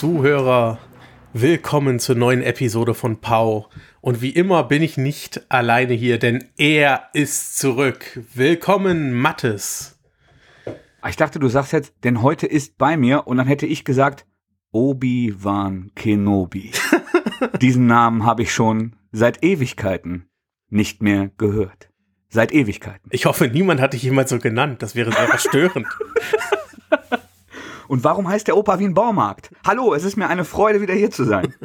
Zuhörer, willkommen zur neuen Episode von Pau. Und wie immer bin ich nicht alleine hier, denn er ist zurück. Willkommen, Mattes. Ah, Ich dachte, du sagst jetzt, denn heute ist bei mir und dann hätte ich gesagt, Obi-Wan Kenobi. Diesen Namen habe ich schon seit Ewigkeiten nicht mehr gehört. Seit Ewigkeiten. Ich hoffe, niemand hat dich jemals so genannt. Das wäre sehr verstörend. Und warum heißt der Opa wie ein Baumarkt? Hallo, es ist mir eine Freude, wieder hier zu sein.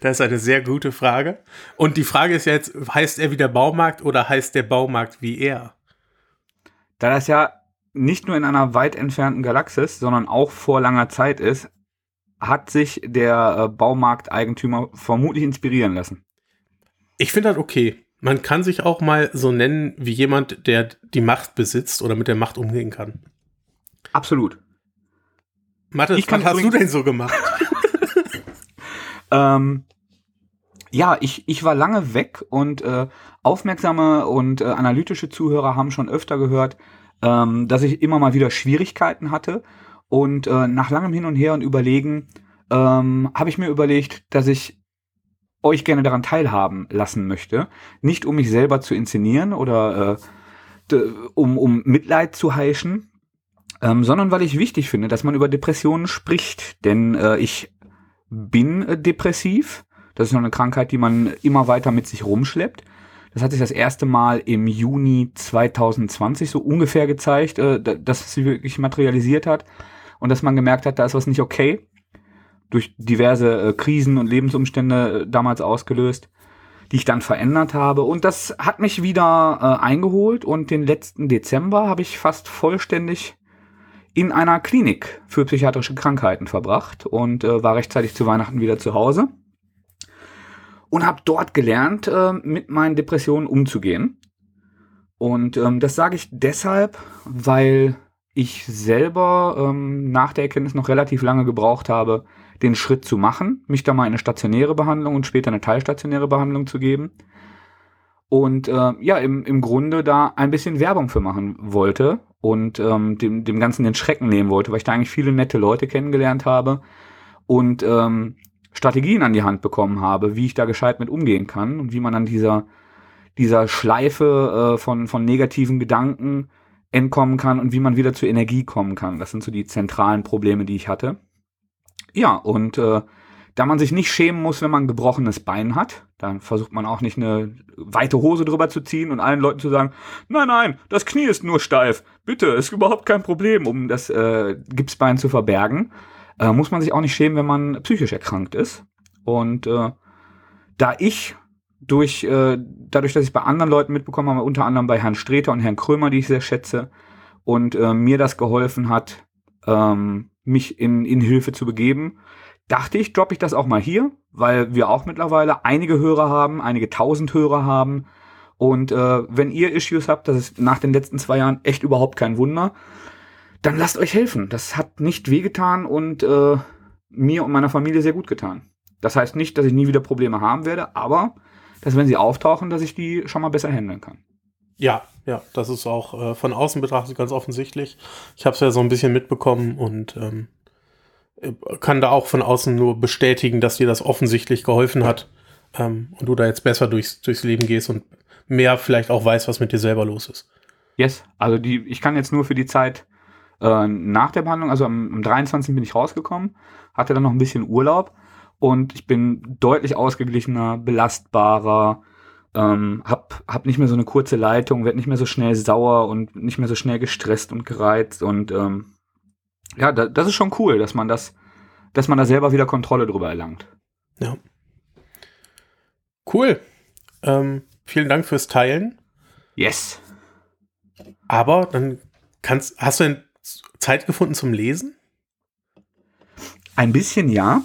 Das ist eine sehr gute Frage. Und die Frage ist jetzt, heißt er wie der Baumarkt oder heißt der Baumarkt wie er? Da das ja nicht nur in einer weit entfernten Galaxis, sondern auch vor langer Zeit ist, hat sich der äh, Baumarkteigentümer vermutlich inspirieren lassen. Ich finde das okay. Man kann sich auch mal so nennen wie jemand, der die Macht besitzt oder mit der Macht umgehen kann. Absolut. Mathis, Ich kann was hast du denn so gemacht? Ähm, ja, ich, ich war lange weg und äh, aufmerksame und äh, analytische Zuhörer haben schon öfter gehört, ähm, dass ich immer mal wieder Schwierigkeiten hatte. Und äh, nach langem Hin und Her und Überlegen ähm, habe ich mir überlegt, dass ich euch gerne daran teilhaben lassen möchte. Nicht um mich selber zu inszenieren oder äh, um, um Mitleid zu heischen, ähm, sondern weil ich wichtig finde, dass man über Depressionen spricht. Denn äh, ich bin äh, depressiv. Das ist noch eine Krankheit, die man immer weiter mit sich rumschleppt. Das hat sich das erste Mal im Juni 2020 so ungefähr gezeigt, äh, da- dass es sich wirklich materialisiert hat und dass man gemerkt hat, da ist was nicht okay. Durch diverse äh, Krisen und Lebensumstände äh, damals ausgelöst, die ich dann verändert habe. Und das hat mich wieder äh, eingeholt und den letzten Dezember habe ich fast vollständig in einer Klinik für psychiatrische Krankheiten verbracht und äh, war rechtzeitig zu Weihnachten wieder zu Hause und habe dort gelernt, äh, mit meinen Depressionen umzugehen. Und ähm, das sage ich deshalb, weil ich selber ähm, nach der Erkenntnis noch relativ lange gebraucht habe, den Schritt zu machen, mich da mal in eine stationäre Behandlung und später eine teilstationäre Behandlung zu geben. Und äh, ja, im, im Grunde da ein bisschen Werbung für machen wollte und ähm, dem, dem Ganzen den Schrecken nehmen wollte, weil ich da eigentlich viele nette Leute kennengelernt habe und ähm, Strategien an die Hand bekommen habe, wie ich da gescheit mit umgehen kann und wie man an dieser, dieser Schleife äh, von, von negativen Gedanken entkommen kann und wie man wieder zur Energie kommen kann. Das sind so die zentralen Probleme, die ich hatte. Ja, und äh, da man sich nicht schämen muss, wenn man ein gebrochenes Bein hat, dann versucht man auch nicht eine weite Hose drüber zu ziehen und allen Leuten zu sagen, nein, nein, das Knie ist nur steif. Bitte, ist überhaupt kein Problem, um das äh, Gipsbein zu verbergen. Äh, muss man sich auch nicht schämen, wenn man psychisch erkrankt ist. Und äh, da ich durch, äh, dadurch, dass ich bei anderen Leuten mitbekommen habe, unter anderem bei Herrn Streter und Herrn Krömer, die ich sehr schätze, und äh, mir das geholfen hat, ähm, mich in, in Hilfe zu begeben, dachte ich, droppe ich das auch mal hier, weil wir auch mittlerweile einige Hörer haben, einige tausend Hörer haben. Und äh, wenn ihr Issues habt, das ist nach den letzten zwei Jahren echt überhaupt kein Wunder, dann lasst euch helfen. Das hat nicht wehgetan und äh, mir und meiner Familie sehr gut getan. Das heißt nicht, dass ich nie wieder Probleme haben werde, aber dass wenn sie auftauchen, dass ich die schon mal besser handeln kann. Ja, ja, das ist auch äh, von außen betrachtet ganz offensichtlich. Ich habe es ja so ein bisschen mitbekommen und ähm, äh, kann da auch von außen nur bestätigen, dass dir das offensichtlich geholfen hat ähm, und du da jetzt besser durchs, durchs Leben gehst und mehr vielleicht auch weißt, was mit dir selber los ist. Yes, also die, ich kann jetzt nur für die Zeit äh, nach der Behandlung, also am, am 23. bin ich rausgekommen, hatte dann noch ein bisschen Urlaub und ich bin deutlich ausgeglichener, belastbarer, ähm, hab, hab nicht mehr so eine kurze Leitung, werd nicht mehr so schnell sauer und nicht mehr so schnell gestresst und gereizt und ähm, ja, da, das ist schon cool, dass man das, dass man da selber wieder Kontrolle drüber erlangt. Ja. Cool. Ähm, vielen Dank fürs Teilen. Yes. Aber dann kannst, hast du denn Zeit gefunden zum Lesen? Ein bisschen ja.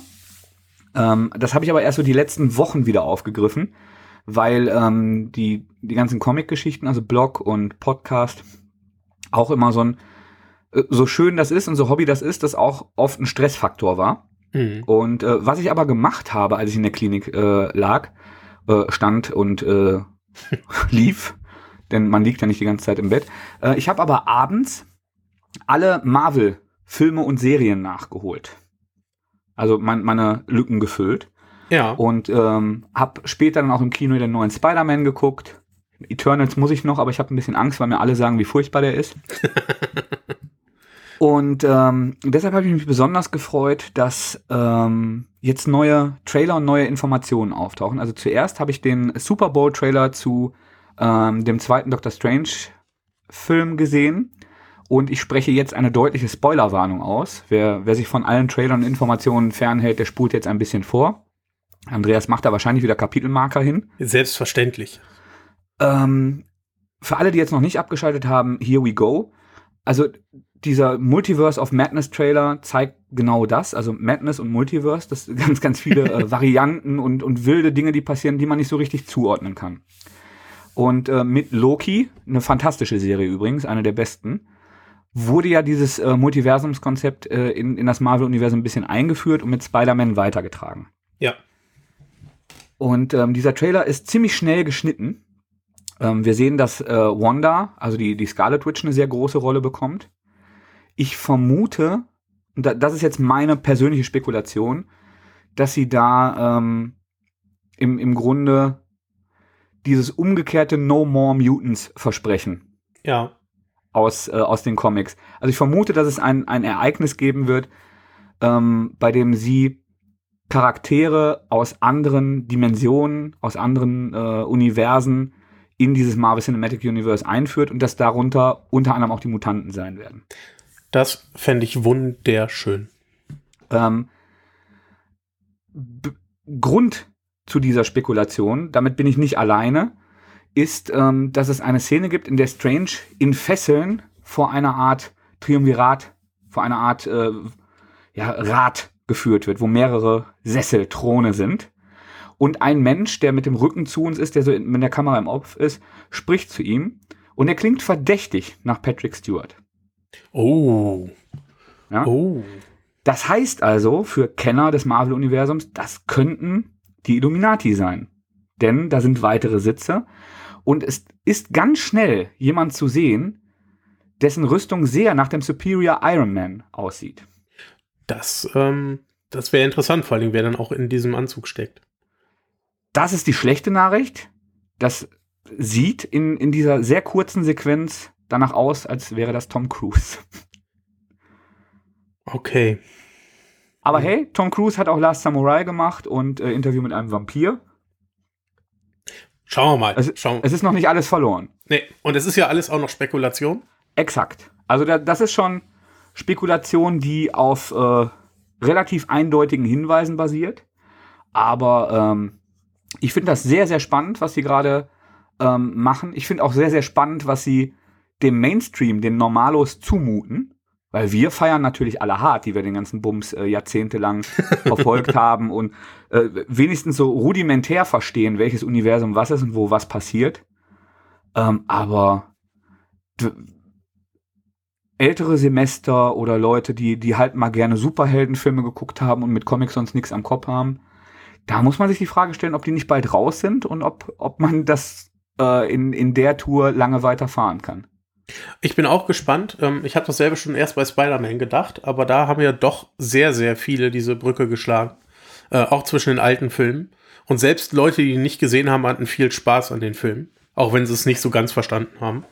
Ähm, das habe ich aber erst so die letzten Wochen wieder aufgegriffen, weil ähm, die, die ganzen Comic-Geschichten, also Blog und Podcast, auch immer so ein, so schön das ist und so Hobby das ist, das auch oft ein Stressfaktor war. Mhm. Und äh, was ich aber gemacht habe, als ich in der Klinik äh, lag, äh, stand und äh, lief, denn man liegt ja nicht die ganze Zeit im Bett. Äh, ich habe aber abends alle Marvel-Filme und Serien nachgeholt. also mein, meine Lücken gefüllt. Ja. Und ähm, habe später dann auch im Kino den neuen Spider-Man geguckt. Eternals muss ich noch, aber ich habe ein bisschen Angst, weil mir alle sagen, wie furchtbar der ist. und ähm, deshalb habe ich mich besonders gefreut, dass ähm, jetzt neue Trailer und neue Informationen auftauchen. Also zuerst habe ich den Super Bowl-Trailer zu ähm, dem zweiten Doctor Strange-Film gesehen. Und ich spreche jetzt eine deutliche Spoilerwarnung aus. Wer, wer sich von allen Trailern und Informationen fernhält, der spult jetzt ein bisschen vor. Andreas macht da wahrscheinlich wieder Kapitelmarker hin. Selbstverständlich. Ähm, für alle, die jetzt noch nicht abgeschaltet haben, here we go. Also dieser Multiverse of Madness Trailer zeigt genau das, also Madness und Multiverse, das sind ganz, ganz viele äh, Varianten und, und wilde Dinge, die passieren, die man nicht so richtig zuordnen kann. Und äh, mit Loki, eine fantastische Serie übrigens, eine der besten, wurde ja dieses äh, Multiversumskonzept äh, in, in das Marvel-Universum ein bisschen eingeführt und mit Spider-Man weitergetragen. Ja. Und ähm, dieser Trailer ist ziemlich schnell geschnitten. Ähm, wir sehen, dass äh, Wanda, also die, die Scarlet Witch, eine sehr große Rolle bekommt. Ich vermute, und da, das ist jetzt meine persönliche Spekulation, dass sie da ähm, im, im Grunde dieses umgekehrte No More Mutants versprechen Ja. aus, äh, aus den Comics. Also ich vermute, dass es ein, ein Ereignis geben wird, ähm, bei dem sie Charaktere aus anderen Dimensionen, aus anderen äh, Universen in dieses Marvel Cinematic Universe einführt und dass darunter unter anderem auch die Mutanten sein werden. Das fände ich wunderschön. Ähm, Grund zu dieser Spekulation, damit bin ich nicht alleine, ist, ähm, dass es eine Szene gibt, in der Strange in Fesseln vor einer Art Triumvirat, vor einer Art äh, ja, Rad geführt wird, wo mehrere Sessel, Throne sind. Und ein Mensch, der mit dem Rücken zu uns ist, der so in, mit der Kamera im Opf ist, spricht zu ihm und er klingt verdächtig nach Patrick Stewart. Oh. Ja? Oh. Das heißt also für Kenner des Marvel-Universums, das könnten die Illuminati sein. Denn da sind weitere Sitze und es ist ganz schnell jemand zu sehen, dessen Rüstung sehr nach dem Superior Iron Man aussieht. Das, ähm, das wäre interessant, vor allem, wer dann auch in diesem Anzug steckt. Das ist die schlechte Nachricht. Das sieht in, in dieser sehr kurzen Sequenz danach aus, als wäre das Tom Cruise. Okay. Aber hey, Tom Cruise hat auch Last Samurai gemacht und äh, Interview mit einem Vampir. Schauen wir mal. Es, Schauen. es ist noch nicht alles verloren. Nee, und es ist ja alles auch noch Spekulation. Exakt. Also da, das ist schon Spekulation, die auf äh, relativ eindeutigen Hinweisen basiert. Aber ähm, ich finde das sehr, sehr spannend, was sie gerade ähm, machen. Ich finde auch sehr, sehr spannend, was sie dem Mainstream, den Normalos zumuten. Weil wir feiern natürlich alle hart, die wir den ganzen Bums äh, jahrzehntelang verfolgt haben und äh, wenigstens so rudimentär verstehen, welches Universum was ist und wo was passiert. Ähm, aber ältere Semester oder Leute, die, die halt mal gerne Superheldenfilme geguckt haben und mit Comics sonst nichts am Kopf haben, da muss man sich die Frage stellen, ob die nicht bald raus sind und ob, ob man das äh, in, in der Tour lange weiterfahren kann. Ich bin auch gespannt. Ähm, ich habe dasselbe schon erst bei Spider-Man gedacht, aber da haben ja doch sehr, sehr viele diese Brücke geschlagen. Äh, auch zwischen den alten Filmen. Und selbst Leute, die ihn nicht gesehen haben, hatten viel Spaß an den Filmen. Auch wenn sie es nicht so ganz verstanden haben.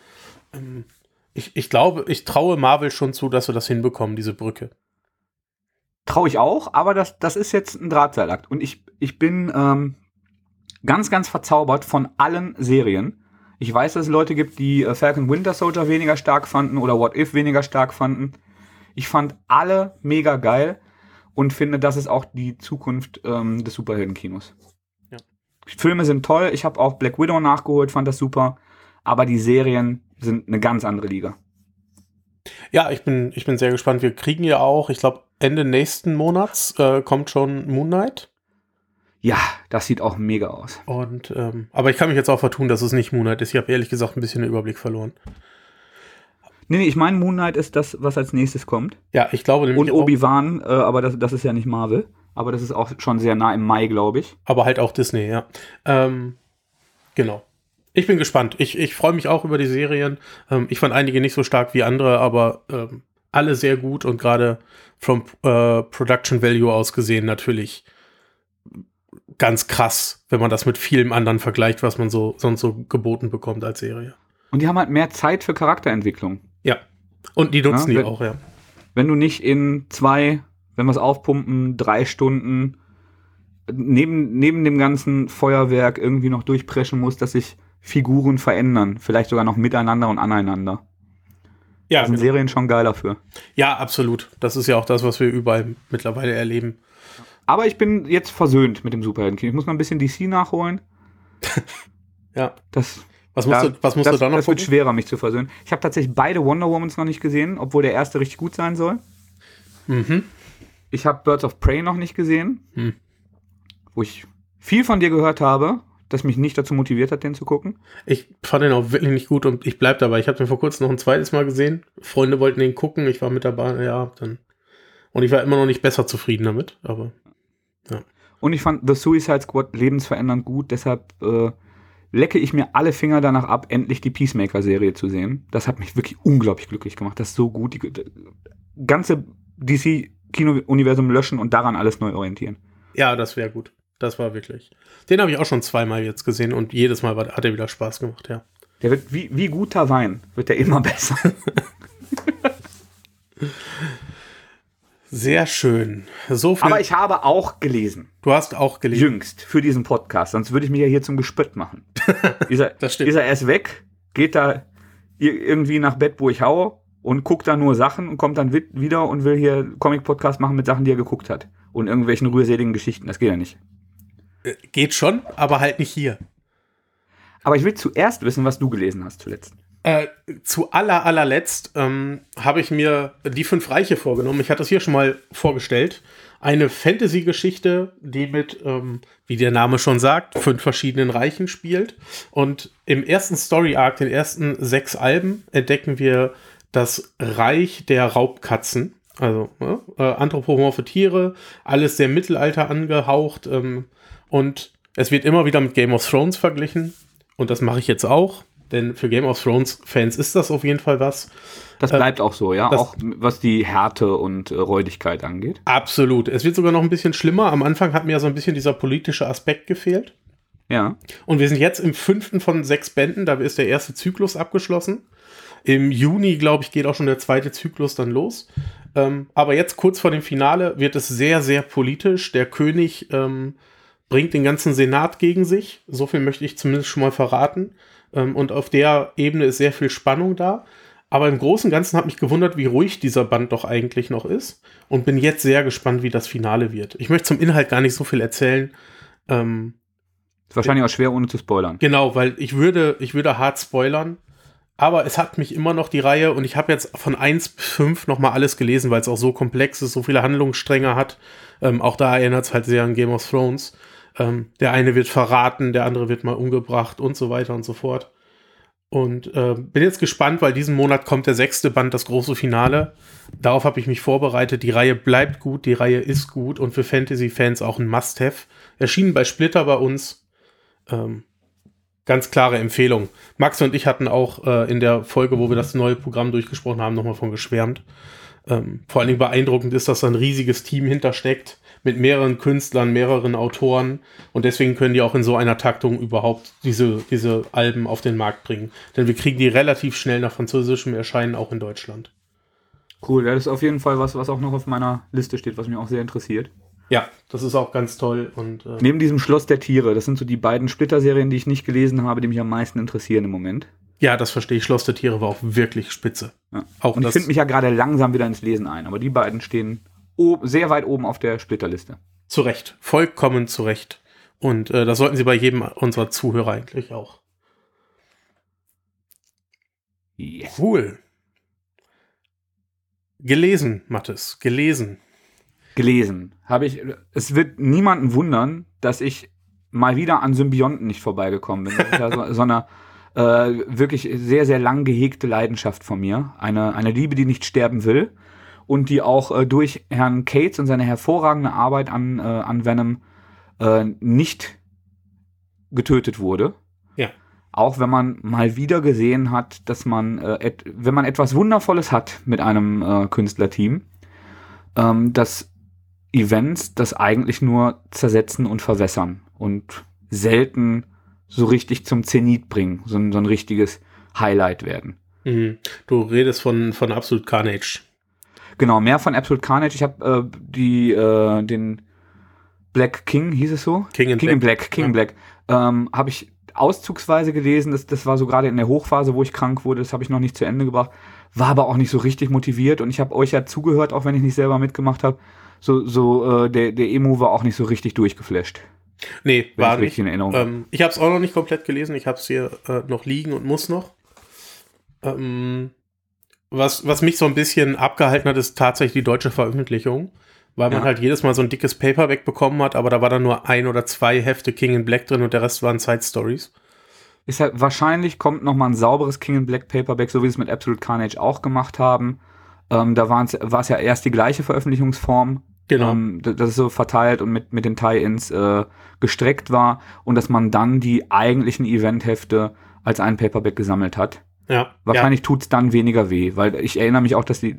Ähm, ich, ich glaube, ich traue Marvel schon zu, dass wir das hinbekommen, diese Brücke. Traue ich auch, aber das, das ist jetzt ein Drahtseilakt. Und ich, ich bin ähm, ganz, ganz verzaubert von allen Serien. Ich weiß, dass es Leute gibt, die äh, Falcon Winter Soldier weniger stark fanden oder What If weniger stark fanden. Ich fand alle mega geil und finde, das ist auch die Zukunft ähm, des Superheldenkinos. Ja. Filme sind toll. Ich habe auch Black Widow nachgeholt, fand das super. Aber die Serien sind eine ganz andere Liga. Ja, ich bin, ich bin sehr gespannt. Wir kriegen ja auch, ich glaube, Ende nächsten Monats äh, kommt schon Moon Knight. Ja, das sieht auch mega aus. Und, ähm, aber ich kann mich jetzt auch vertun, dass es nicht Moon Knight ist. Ich habe ehrlich gesagt ein bisschen den Überblick verloren. Nee, nee, ich meine, Moon Knight ist das, was als nächstes kommt. Ja, ich glaube nämlich Und Obi-Wan, äh, aber das, das ist ja nicht Marvel. Aber das ist auch schon sehr nah im Mai, glaube ich. Aber halt auch Disney, ja. Ähm, genau. Ich bin gespannt. Ich, ich freue mich auch über die Serien. Ähm, ich fand einige nicht so stark wie andere, aber ähm, alle sehr gut und gerade vom äh, Production Value aus gesehen natürlich ganz krass, wenn man das mit vielem anderen vergleicht, was man so sonst so geboten bekommt als Serie. Und die haben halt mehr Zeit für Charakterentwicklung. Ja. Und die nutzen Ja, die wenn- auch, ja. Wenn du nicht in zwei, wenn wir es aufpumpen, drei Stunden neben, neben dem ganzen Feuerwerk irgendwie noch durchpreschen musst, dass sich Figuren verändern. Vielleicht sogar noch miteinander und aneinander. Ja, Da sind genau. Serien schon geil dafür. ja, absolut. Das ist ja auch das, was wir überall mittlerweile erleben. Aber ich bin jetzt versöhnt mit dem Superheldenkino. Ich muss noch ein bisschen DC nachholen. Ja. Das, Was musst, da, du, was musst das, du da noch das wird gucken? schwerer, mich zu versöhnen. Ich habe tatsächlich beide Wonder Womans noch nicht gesehen, obwohl der erste richtig gut sein soll. Mhm. Ich habe Birds of Prey noch nicht gesehen, Hm. wo ich viel von dir gehört habe, das mich nicht dazu motiviert hat, den zu gucken. Ich fand den auch wirklich nicht gut und ich bleib dabei. Ich habe den vor kurzem noch ein zweites Mal gesehen. Freunde wollten den gucken, ich war mit dabei, ja, dann. Und ich war immer noch nicht besser zufrieden damit, aber Und ich fand The Suicide Squad lebensverändernd gut, deshalb äh, lecke ich mir alle Finger danach ab, endlich die Peacemaker-Serie zu sehen. Das hat mich wirklich unglaublich glücklich gemacht. Das ist so gut. Die, die ganze DC-Kino-Universum löschen und daran alles neu orientieren. ja, das wäre gut. Das war wirklich. Den habe ich auch schon zweimal jetzt gesehen und jedes Mal war, hat er wieder Spaß gemacht, ja. Der wird wie, wie guter Wein, wird der immer besser. Sehr schön. So. Aber ich habe auch gelesen. du hast auch gelesen. Jüngst für diesen Podcast, sonst würde ich mich ja hier zum Gespött machen. Ist er, Das stimmt. ist er erst weg, geht da ir- irgendwie nach Bett, wo ich haue und guckt da nur Sachen und kommt dann wi- wieder und will hier Comic-Podcast machen mit Sachen, die er geguckt hat. Und irgendwelchen rührseligen Geschichten. Das geht ja nicht. Geht schon, aber halt nicht hier. Aber ich will zuerst wissen, was du gelesen hast zuletzt. Äh, zu aller, allerletzt ähm, habe ich mir die fünf Reiche vorgenommen. Ich hatte das hier schon mal vorgestellt. Eine Fantasy-Geschichte, die mit, ähm, wie der Name schon sagt, fünf verschiedenen Reichen spielt. Und im ersten Story-Arc, den ersten sechs Alben, entdecken wir das Reich der Raubkatzen. Also ne, äh, anthropomorphe Tiere, alles sehr Mittelalter angehaucht. Ähm, und es wird immer wieder mit Game of Thrones verglichen. Und das mache ich jetzt auch. Denn für Game of Thrones-Fans ist das auf jeden Fall was. Das bleibt auch so, ja. Auch was die Härte und äh, Räudigkeit angeht. Absolut. Es wird sogar noch ein bisschen schlimmer. Am Anfang hat mir ja so ein bisschen dieser politische Aspekt gefehlt. Ja. Und wir sind jetzt im fünften von sechs Bänden. Da ist der erste Zyklus abgeschlossen. Im Juni, glaube ich, geht auch schon der zweite Zyklus dann los. Ähm, aber jetzt kurz vor dem Finale wird es sehr, sehr politisch. Der König ähm, bringt den ganzen Senat gegen sich. So viel möchte ich zumindest schon mal verraten. Ähm, und auf der Ebene ist sehr viel Spannung da. Aber im Großen und Ganzen hat mich gewundert, wie ruhig dieser Band doch eigentlich noch ist. Und bin jetzt sehr gespannt, wie das Finale wird. Ich möchte zum Inhalt gar nicht so viel erzählen. Ähm, Ist wahrscheinlich auch schwer, ohne zu spoilern. Genau, weil ich würde, ich würde hart spoilern. Aber es hat mich immer noch die Reihe und ich habe jetzt von 1 bis 5 nochmal alles gelesen, weil es auch so komplex ist, so viele Handlungsstränge hat. Ähm, auch da erinnert es halt sehr an Game of Thrones. Ähm, der eine wird verraten, der andere wird mal umgebracht und so weiter und so fort. Und äh, bin jetzt gespannt, weil diesen Monat kommt der sechste Band, das große Finale. Darauf habe ich mich vorbereitet. Die Reihe bleibt gut, die Reihe ist gut und für Fantasy-Fans auch ein Must-Have. Erschienen bei Splitter bei uns. Ähm, ganz klare Empfehlung. Max und ich hatten auch äh, in der Folge, wo wir das neue Programm durchgesprochen haben, nochmal von geschwärmt. Ähm, vor allen Dingen beeindruckend ist, dass da ein riesiges Team hintersteckt mit mehreren Künstlern, mehreren Autoren und deswegen können die auch in so einer Taktung überhaupt diese, diese Alben auf den Markt bringen. Denn wir kriegen die relativ schnell nach französischem Erscheinen auch in Deutschland. Cool, das ist auf jeden Fall was, was auch noch auf meiner Liste steht, was mich auch sehr interessiert. Ja, das ist auch ganz toll und äh, Neben diesem Schloss der Tiere, das sind so die beiden Splitter-Serien, die ich nicht gelesen habe, die mich am meisten interessieren im Moment. ja, das verstehe ich. Schloss der Tiere war auch wirklich spitze. Ja. Auch Und ich das- finde mich ja gerade langsam wieder ins Lesen ein, aber die beiden stehen sehr weit oben auf der Splitterliste. Zu Recht, vollkommen zu Recht. Und äh, das sollten Sie bei jedem unserer Zuhörer eigentlich auch. Yes. Cool. Gelesen, Mathis, gelesen. Gelesen habe ich. Es wird niemanden wundern, dass ich mal wieder an Symbionten nicht vorbeigekommen bin. Das ist ja so, so eine äh, wirklich sehr, sehr lang gehegte Leidenschaft von mir. Eine, eine Liebe, die nicht sterben will und die auch äh, durch Herrn Cates und seine hervorragende Arbeit an, äh, an Venom äh, nicht getötet wurde. Ja. auch wenn man mal wieder gesehen hat, dass man, äh, et, wenn man etwas Wundervolles hat mit einem äh, Künstlerteam, ähm, dass Events das eigentlich nur zersetzen und verwässern und selten so richtig zum Zenit bringen, so, so ein richtiges Highlight werden. Mhm. Du redest von, von Absolute Carnage. Genau, mehr von Absolute Carnage. Ich habe äh, die äh, den Black King hieß es so? King in King in Black. Black, King Ja. in Black. Ähm, habe ich auszugsweise gelesen. Das, das war so gerade in der Hochphase, wo ich krank wurde. Das habe ich noch nicht zu Ende gebracht. War aber auch nicht so richtig motiviert. Und ich habe euch ja zugehört, auch wenn ich nicht selber mitgemacht habe. So, so äh, der, der Emo war auch nicht so richtig durchgeflasht. Nee, Wenn war ich nicht. in Erinnerung habe. Ähm, ich habe es auch noch nicht komplett gelesen. Ich habe es hier äh, noch liegen und muss noch. Ähm, was, was mich so ein bisschen abgehalten hat, ist tatsächlich die deutsche Veröffentlichung. Weil man Ja. halt jedes Mal so ein dickes Paperback bekommen hat, aber da war dann nur ein oder zwei Hefte King in Black drin und der Rest waren Side Stories. Ist halt, wahrscheinlich kommt noch mal ein sauberes King in Black Paperback, so wie sie es mit Absolute Carnage auch gemacht haben. Ähm, da war es ja erst die gleiche Veröffentlichungsform. Genau. Ähm, dass es so verteilt und mit, mit den Tie-Ins äh, gestreckt war und dass man dann die eigentlichen Eventhefte als ein Paperback gesammelt hat. Ja. Wahrscheinlich tut's dann weniger weh, weil ich erinnere mich auch, dass die,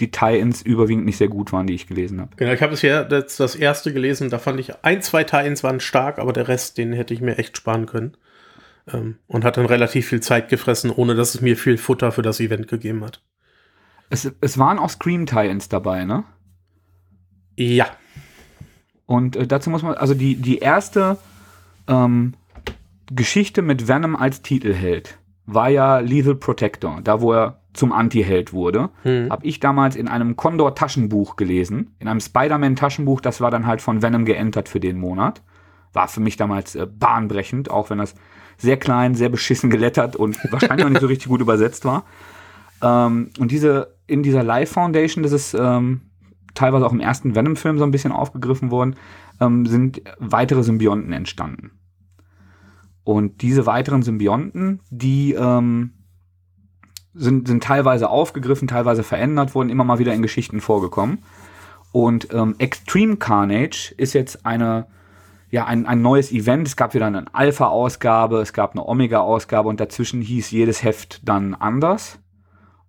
die Tie-Ins überwiegend nicht sehr gut waren, die ich gelesen habe. Ja, genau. Ich habe bisher das, das erste gelesen, da fand ich ein, zwei Tie-Ins waren stark, aber der Rest, den hätte ich mir echt sparen können. Ähm, und hat dann relativ viel Zeit gefressen, ohne dass es mir viel Futter für das Event gegeben hat. Es, es waren auch Scream-Tie-Ins dabei, ne? Ja. Und äh, dazu muss man, also die, die erste ähm, Geschichte mit Venom als Titelheld war ja Lethal Protector, da wo er zum Anti-Held wurde. Hm. Habe ich damals in einem Condor-Taschenbuch gelesen, in einem Spider-Man-Taschenbuch, das war dann halt von Venom geentert für den Monat. War für mich damals äh, bahnbrechend, auch wenn das sehr klein, sehr beschissen gelettert und wahrscheinlich auch nicht so richtig gut übersetzt war. Ähm, und diese, in dieser Live Foundation, das ist ähm, teilweise auch im ersten Venom-Film so ein bisschen aufgegriffen worden, ähm, sind weitere Symbionten entstanden. Und diese weiteren Symbionten, die ähm, sind, sind teilweise aufgegriffen, teilweise verändert worden, immer mal wieder in Geschichten vorgekommen. Und ähm, Extreme Carnage ist jetzt eine, ja, ein, ein neues Event. Es gab wieder eine Alpha-Ausgabe, es gab eine Omega-Ausgabe und dazwischen hieß jedes Heft dann anders.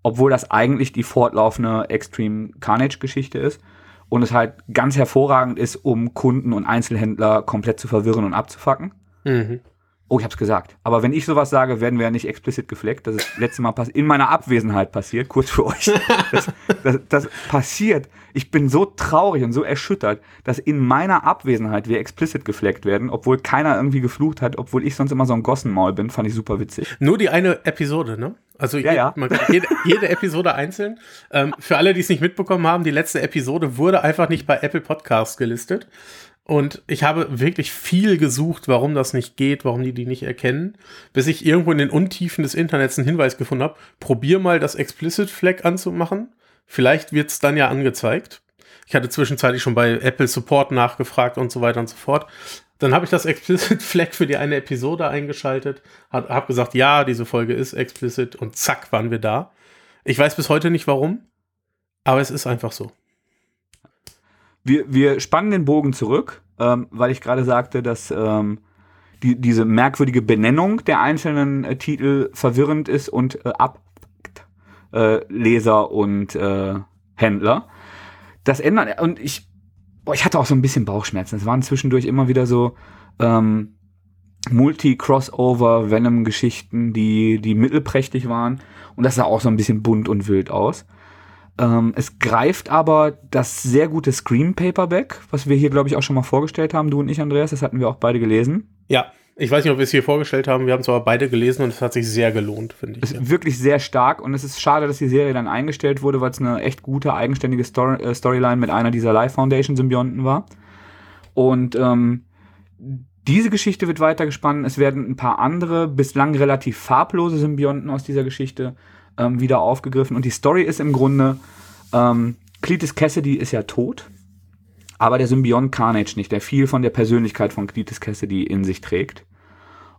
Obwohl das eigentlich die fortlaufende Extreme Carnage-Geschichte ist. Und es halt ganz hervorragend ist, um Kunden und Einzelhändler komplett zu verwirren und abzufacken. Mhm. Oh, ich hab's gesagt. Aber wenn ich sowas sage, werden wir ja nicht explizit gefleckt. Das ist letztes Mal in meiner Abwesenheit passiert, kurz für euch. Das, das, das passiert. Ich bin so traurig und so erschüttert, dass in meiner Abwesenheit wir explizit gefleckt werden, obwohl keiner irgendwie geflucht hat, obwohl ich sonst immer so ein Gossenmaul bin. Fand ich super witzig. Nur die eine Episode, ne? Also Ja, je- ja. Man jede, jede Episode einzeln. Ähm, für alle, die es nicht mitbekommen haben, die letzte Episode wurde einfach nicht bei Apple Podcasts gelistet. Und ich habe wirklich viel gesucht, warum das nicht geht, warum die die nicht erkennen, bis ich irgendwo in den Untiefen des Internets einen Hinweis gefunden habe. Probier mal das Explicit Flag anzumachen. Vielleicht wird es dann ja angezeigt. Ich hatte zwischenzeitlich schon bei Apple Support nachgefragt und so weiter und so fort. Dann habe ich das Explicit Flag für die eine Episode eingeschaltet, habe gesagt, ja, diese Folge ist explicit und zack, waren wir da. Ich weiß bis heute nicht warum, aber es ist einfach so. Wir, wir spannen den Bogen zurück, ähm, weil ich gerade sagte, dass ähm, die, diese merkwürdige Benennung der einzelnen äh, Titel verwirrend ist und äh, ab äh, Leser und äh, Händler. Das ändert und ich, boah, ich hatte auch so ein bisschen Bauchschmerzen. Es waren zwischendurch immer wieder so ähm, Multi-Crossover Venom-Geschichten, die, die mittelprächtig waren. Und das sah auch so ein bisschen bunt und wild aus. Ähm, es greift aber das sehr gute Scream Paperback, was wir hier, glaube ich, auch schon mal vorgestellt haben, du und ich, Andreas. Das hatten wir auch beide gelesen. Ja, ich weiß nicht, ob wir es hier vorgestellt haben. Wir haben es aber beide gelesen und es hat sich sehr gelohnt, finde ich. Ist Ja. wirklich sehr stark und es ist schade, dass die Serie dann eingestellt wurde, weil es eine echt gute, eigenständige Story, äh, Storyline mit einer dieser Life Foundation Symbionten war. Und ähm, diese Geschichte wird weitergespannt. Es werden ein paar andere, bislang relativ farblose Symbionten aus dieser Geschichte ähm, wieder aufgegriffen. Und die Story ist im Grunde, ähm, Cletus Cassidy ist ja tot, aber der Symbiont Carnage nicht, der viel von der Persönlichkeit von Cletus Cassidy in sich trägt.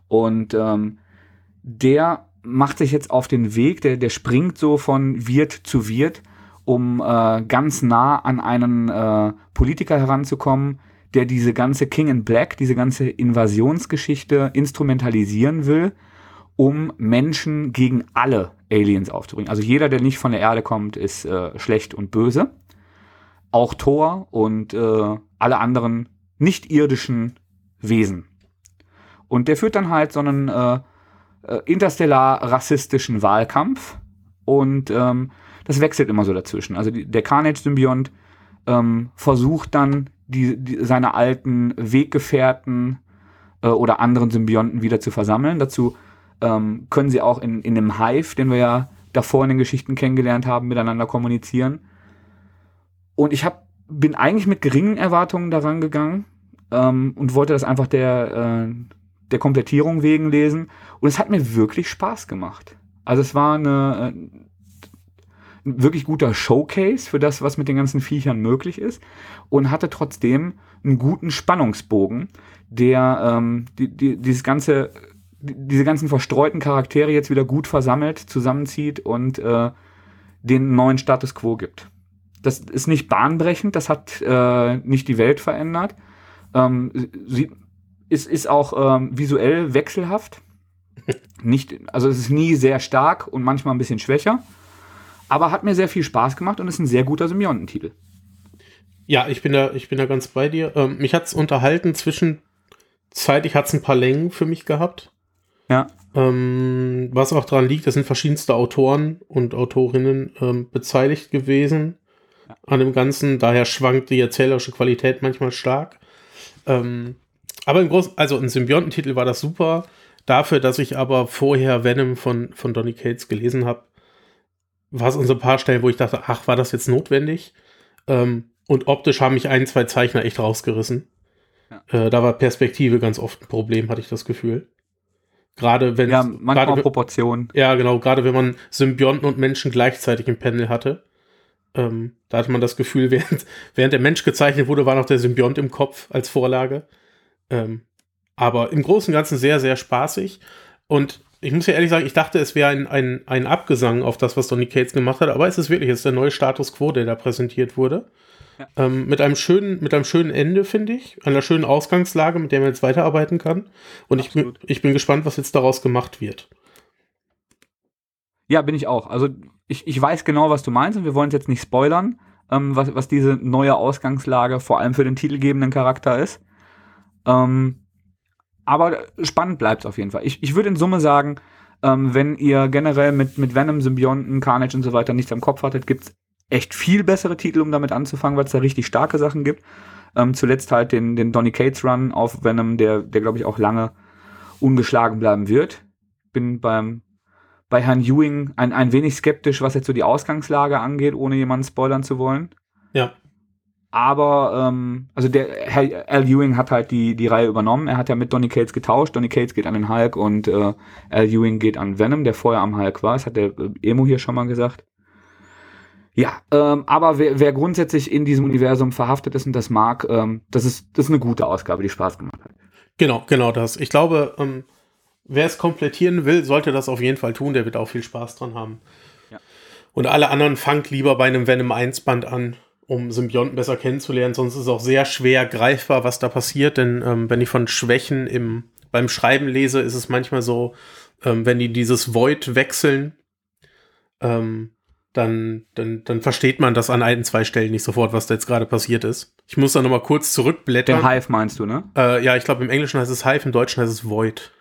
Und ähm, der macht sich jetzt auf den Weg, der, der springt so von Wirt zu Wirt, um äh, ganz nah an einen äh, Politiker heranzukommen, der diese ganze King in Black, diese ganze Invasionsgeschichte instrumentalisieren will, um Menschen gegen alle Aliens aufzubringen. Also jeder, der nicht von der Erde kommt, ist äh, schlecht und böse. Auch Thor und äh, alle anderen nicht-irdischen Wesen. Und der führt dann halt so einen äh, äh, interstellar-rassistischen Wahlkampf. Und ähm, das wechselt immer so dazwischen. Also die, der Carnage-Symbiont ähm, versucht dann, die, die, seine alten Weggefährten äh, oder anderen Symbionten wieder zu versammeln. Dazu ähm, können sie auch in, in dem Hive, den wir ja davor in den Geschichten kennengelernt haben, miteinander kommunizieren. Und ich hab, bin eigentlich mit geringen Erwartungen daran gegangen ähm, und wollte das einfach der, äh, der Komplettierung wegen lesen. Und es hat mir wirklich Spaß gemacht. Also es war eine, äh, ein wirklich guter Showcase für das, was mit den ganzen Viechern möglich ist. Und hatte trotzdem einen guten Spannungsbogen, der ähm, die, die, dieses ganze diese ganzen verstreuten Charaktere jetzt wieder gut versammelt, zusammenzieht und äh, den neuen Status quo gibt. Das ist nicht bahnbrechend, das hat äh, nicht die Welt verändert. Ähm, sie ist, ist auch ähm, visuell wechselhaft. nicht, also es ist nie sehr stark und manchmal ein bisschen schwächer. Aber hat mir sehr viel Spaß gemacht und ist ein sehr guter Symbiontentitel. Ja, ich bin da, ich bin da ganz bei dir. Ähm, mich hat es unterhalten, zwischenzeitlich hat es ein paar Längen für mich gehabt. Ja. Ähm, was auch daran liegt, es sind verschiedenste Autoren und Autorinnen ähm, beteiligt gewesen ja. an dem Ganzen. Daher schwankt die erzählerische Qualität manchmal stark. Ähm, aber im Großen, also ein Symbiontentitel war das super. Dafür, dass ich aber vorher Venom von, von Donny Cates gelesen habe, war es an so ein paar Stellen, wo ich dachte, ach, war das jetzt notwendig? Ähm, und optisch haben mich ein, zwei Zeichner echt rausgerissen. Ja. Äh, da war Perspektive ganz oft ein Problem, hatte ich das Gefühl. Gerade wenn ja, manchmal grade, Proportionen. Ja, genau. Gerade wenn man Symbionten und Menschen gleichzeitig im Panel hatte. Ähm, da hatte man das Gefühl, während, während der Mensch gezeichnet wurde, war noch der Symbiont im Kopf als Vorlage. Ähm, aber im Großen und Ganzen sehr, sehr spaßig. Und ich muss ja ehrlich sagen, ich dachte, es wäre ein, ein, ein Abgesang auf das, was Donny Cates gemacht hat, aber es ist wirklich, es ist der neue Status quo, der da präsentiert wurde. Ja. Ähm, mit, einem schönen, mit einem schönen Ende, finde ich. Einer schönen Ausgangslage, mit der man jetzt weiterarbeiten kann. Und ich bin, ich bin gespannt, was jetzt daraus gemacht wird. Ja, bin ich auch. Also ich, ich weiß genau, was du meinst und wir wollen es jetzt nicht spoilern, ähm, was, was diese neue Ausgangslage vor allem für den titelgebenden Charakter ist. Ähm, aber spannend bleibt es auf jeden Fall. Ich, ich würde in Summe sagen, ähm, wenn ihr generell mit, mit Venom, Symbionten, Carnage und so weiter nichts am Kopf hattet, gibt es echt viel bessere Titel, um damit anzufangen, weil es da richtig starke Sachen gibt. Ähm, zuletzt halt den, den Donny Cates Run auf Venom, der, der glaube ich auch lange ungeschlagen bleiben wird. Bin beim bei Herrn Ewing ein, ein wenig skeptisch, was jetzt so die Ausgangslage angeht, ohne jemanden spoilern zu wollen. Ja. Aber, ähm, also der Herr Al Ewing hat halt die, die Reihe übernommen. Er hat ja mit Donny Cates getauscht. Donny Cates geht an den Hulk und äh, Al Ewing geht an Venom, der vorher am Hulk war. Das hat der äh, Emo hier schon mal gesagt. Ja, ähm, aber wer, wer grundsätzlich in diesem Universum verhaftet ist und das mag, ähm, das, ist, das ist eine gute Ausgabe, die Spaß gemacht hat. Genau, genau das. Ich glaube, ähm, wer es komplettieren will, sollte das auf jeden Fall tun. Der wird auch viel Spaß dran haben. Ja. Und alle anderen fangt lieber bei einem Venom 1 Band an, um Symbionten besser kennenzulernen. Sonst ist es auch sehr schwer greifbar, was da passiert. Denn ähm, wenn ich von Schwächen im, beim Schreiben lese, ist es manchmal so, ähm, wenn die dieses Void wechseln, ähm, dann, dann, dann versteht man das an ein, zwei Stellen nicht sofort, was da jetzt gerade passiert ist. Ich muss da nochmal kurz zurückblättern. Den Hive meinst du, ne? Äh, ja, ich glaube, im Englischen heißt es Hive, im Deutschen heißt es Void.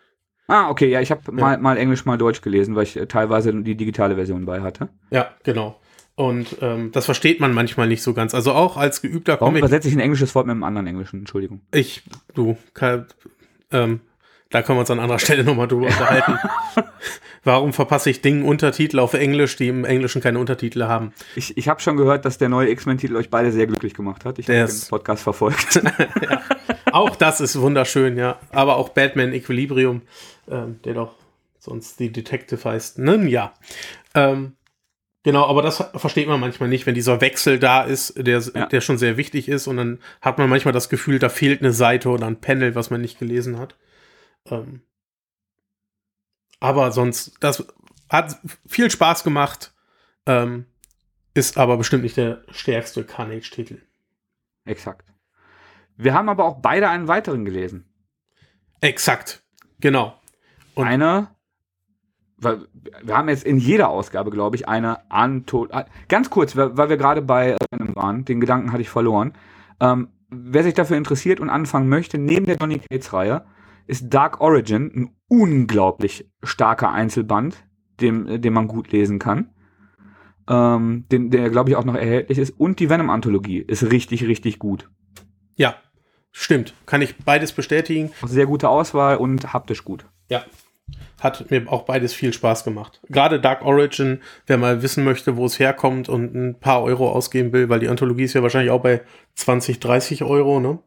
Ah, okay, ja, ich habe ja. mal, mal Englisch, mal Deutsch gelesen, weil ich äh, teilweise die digitale Version bei hatte. Ja, genau. Und ähm, das versteht man manchmal nicht so ganz. Also auch als geübter Warum Comic. übersetze ich ein englisches Wort mit einem anderen englischen? Entschuldigung. Ich, du, kann, ähm, da können wir uns an anderer Stelle nochmal drüber unterhalten. Warum verpasse ich Dingen Untertitel auf Englisch, die im Englischen keine Untertitel haben? Ich, ich habe schon gehört, dass der neue X-Men-Titel euch beide sehr glücklich gemacht hat. Ich habe den Podcast verfolgt. ja. Auch das ist wunderschön, ja. Aber auch Batman Equilibrium, ähm, der doch sonst die Detective heißt. Nun ja. Ähm, genau, aber das versteht man manchmal nicht, wenn dieser Wechsel da ist, der, ja. der schon sehr wichtig ist. Und dann hat man manchmal das Gefühl, da fehlt eine Seite oder ein Panel, was man nicht gelesen hat. Ähm, aber sonst, das hat viel Spaß gemacht, ähm, ist aber bestimmt nicht der stärkste Carnage-Titel. Exakt. Wir haben aber auch beide einen weiteren gelesen. Exakt, genau. Und Eine weil wir haben jetzt in jeder Ausgabe, glaube ich, eine Anto. Ganz kurz, weil wir gerade bei Venom waren, den Gedanken hatte ich verloren. Ähm, wer sich dafür interessiert und anfangen möchte, neben der Donny Cates-Reihe, ist Dark Origin ein unglaublich starker Einzelband, dem, den man gut lesen kann. Ähm, den, der, glaube ich, auch noch erhältlich ist. Und die Venom-Anthologie ist richtig, richtig gut. Ja, stimmt. Kann ich beides bestätigen. Sehr gute Auswahl und haptisch gut. Ja, hat mir auch beides viel Spaß gemacht. Gerade Dark Origin, wer mal wissen möchte, wo es herkommt und ein paar Euro ausgeben will, weil die Anthologie ist ja wahrscheinlich auch bei 20, 30 Euro, ne?